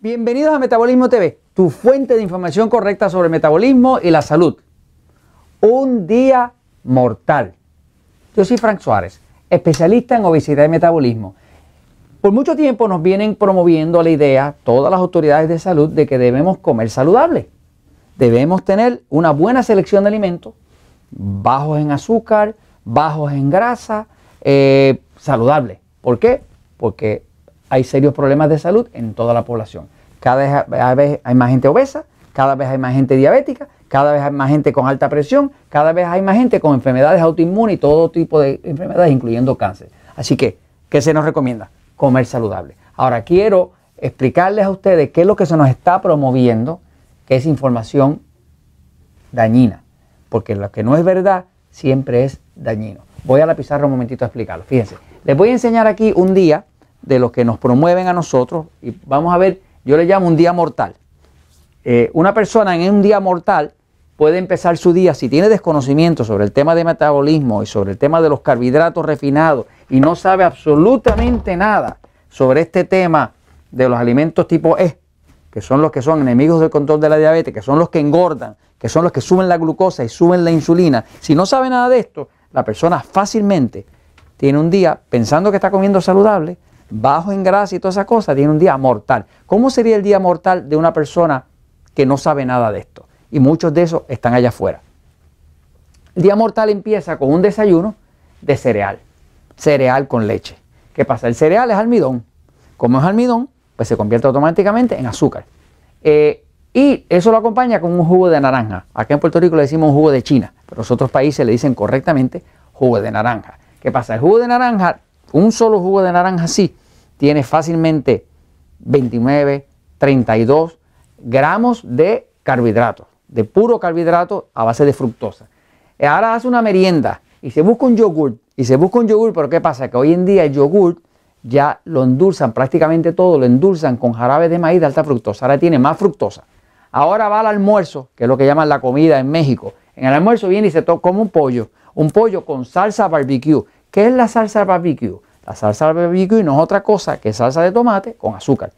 Bienvenidos a Metabolismo TV, tu fuente de información correcta sobre metabolismo y la salud. Un día mortal. Yo soy Frank Suárez, especialista en obesidad y metabolismo. Por mucho tiempo nos vienen promoviendo la idea, todas las autoridades de salud, de que debemos comer saludable. Debemos tener una buena selección de alimentos, bajos en azúcar, bajos en grasa, eh, saludable. ¿Por qué? Porque hay serios problemas de salud en toda la población. Cada vez hay más gente obesa, cada vez hay más gente diabética, cada vez hay más gente con alta presión, cada vez hay más gente con enfermedades autoinmunes y todo tipo de enfermedades, incluyendo cáncer. Así que, ¿qué se nos recomienda? Comer saludable. Ahora quiero explicarles a ustedes qué es lo que se nos está promoviendo, que es información dañina, porque lo que no es verdad siempre es dañino. Voy a la pizarra un momentito a explicarlo. Fíjense, les voy a enseñar aquí un día de los que nos promueven a nosotros y vamos a ver, yo le llamo un día mortal. Eh, una persona en un día mortal puede empezar su día, si tiene desconocimiento sobre el tema de metabolismo y sobre el tema de los carbohidratos refinados y no sabe absolutamente nada sobre este tema de los alimentos tipo E, que son los que son enemigos del control de la diabetes, que son los que engordan, que son los que suben la glucosa y suben la insulina, si no sabe nada de esto, la persona fácilmente tiene un día pensando que está comiendo saludable, bajo en grasa y toda esa cosa, tiene un día mortal. ¿Cómo sería el día mortal de una persona que no sabe nada de esto? Y muchos de esos están allá afuera. El día mortal empieza con un desayuno de cereal, cereal con leche. ¿Qué pasa? El cereal es almidón. Como es almidón, pues se convierte automáticamente en azúcar. Eh, y eso lo acompaña con un jugo de naranja. Acá en Puerto Rico le decimos jugo de China, pero los otros países le dicen correctamente jugo de naranja. ¿Qué pasa? El jugo de naranja un solo jugo de naranja así tiene fácilmente 29, 32 gramos de carbohidratos, de puro carbohidrato a base de fructosa. Ahora hace una merienda y se busca un yogur, y se busca un yogur, pero ¿qué pasa? Que hoy en día el yogur ya lo endulzan, prácticamente todo lo endulzan con jarabe de maíz de alta fructosa. Ahora tiene más fructosa. Ahora va al almuerzo, que es lo que llaman la comida en México. En el almuerzo viene y se toma un pollo, un pollo con salsa barbecue. ¿Qué es la salsa barbecue? La salsa barbecue no es otra cosa que salsa de tomate con azúcar,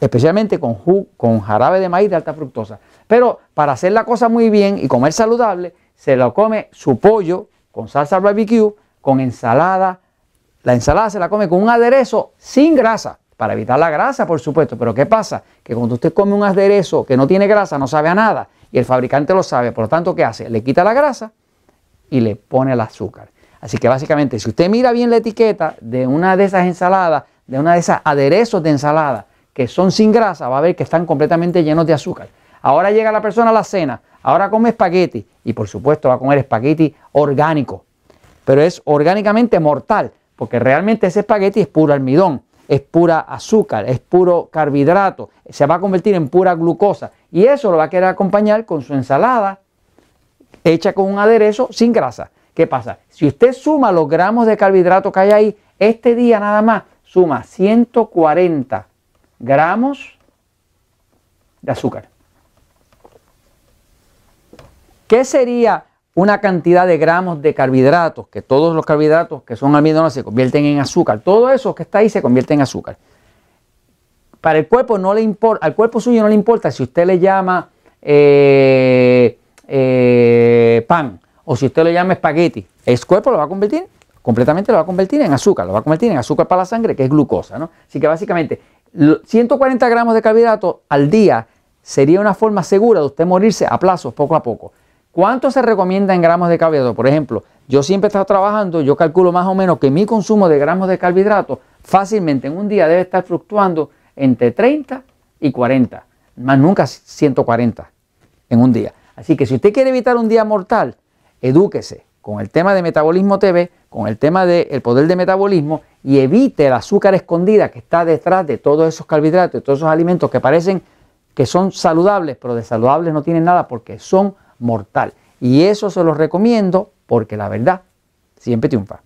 especialmente con, jarabe de maíz de alta fructosa. Pero para hacer la cosa muy bien y comer saludable, se lo come su pollo con salsa barbecue, con ensalada. La ensalada se la come con un aderezo sin grasa, para evitar la grasa, por supuesto. Pero ¿qué pasa? Que cuando usted come un aderezo que no tiene grasa, no sabe a nada, y el fabricante lo sabe, por lo tanto, ¿qué hace? Le quita la grasa y le pone el azúcar. Así que básicamente, si usted mira bien la etiqueta de una de esas ensaladas, de una de esas aderezos de ensalada que son sin grasa, va a ver que están completamente llenos de azúcar. Ahora llega la persona a la cena, ahora come espagueti y por supuesto va a comer espagueti orgánico, pero es orgánicamente mortal, porque realmente ese espagueti es puro almidón, es pura azúcar, es puro carbohidrato, se va a convertir en pura glucosa y eso lo va a querer acompañar con su ensalada hecha con un aderezo sin grasa. ¿Qué pasa? Si usted suma los gramos de carbohidrato que hay ahí, este día nada más suma 140 gramos de azúcar. ¿Qué sería una cantidad de gramos de carbohidratos? Que todos los carbohidratos que son almidones se convierten en azúcar. Todo eso que está ahí se convierte en azúcar. Para el cuerpo no le importa, al cuerpo suyo no le importa si usted le llama eh, eh, pan o si usted lo llama espagueti, el cuerpo lo va a convertir, completamente lo va a convertir en azúcar, lo va a convertir en azúcar para la sangre, que es glucosa. ¿no? Así que básicamente 140 gramos de carbohidratos al día sería una forma segura de usted morirse a plazos poco a poco. ¿Cuánto se recomienda en gramos de carbohidratos? Por ejemplo, yo siempre he estado trabajando, yo calculo más o menos que mi consumo de gramos de carbohidratos fácilmente en un día debe estar fluctuando entre 30 y 40, más nunca 140 en un día. Así que si usted quiere evitar un día mortal, edúquese con el tema de Metabolismo TV, con el tema del poder de metabolismo y evite el azúcar escondida que está detrás de todos esos carbohidratos, de todos esos alimentos que parecen que son saludables, pero de saludables no tienen nada porque son mortal. Y eso se los recomiendo porque la verdad siempre triunfa.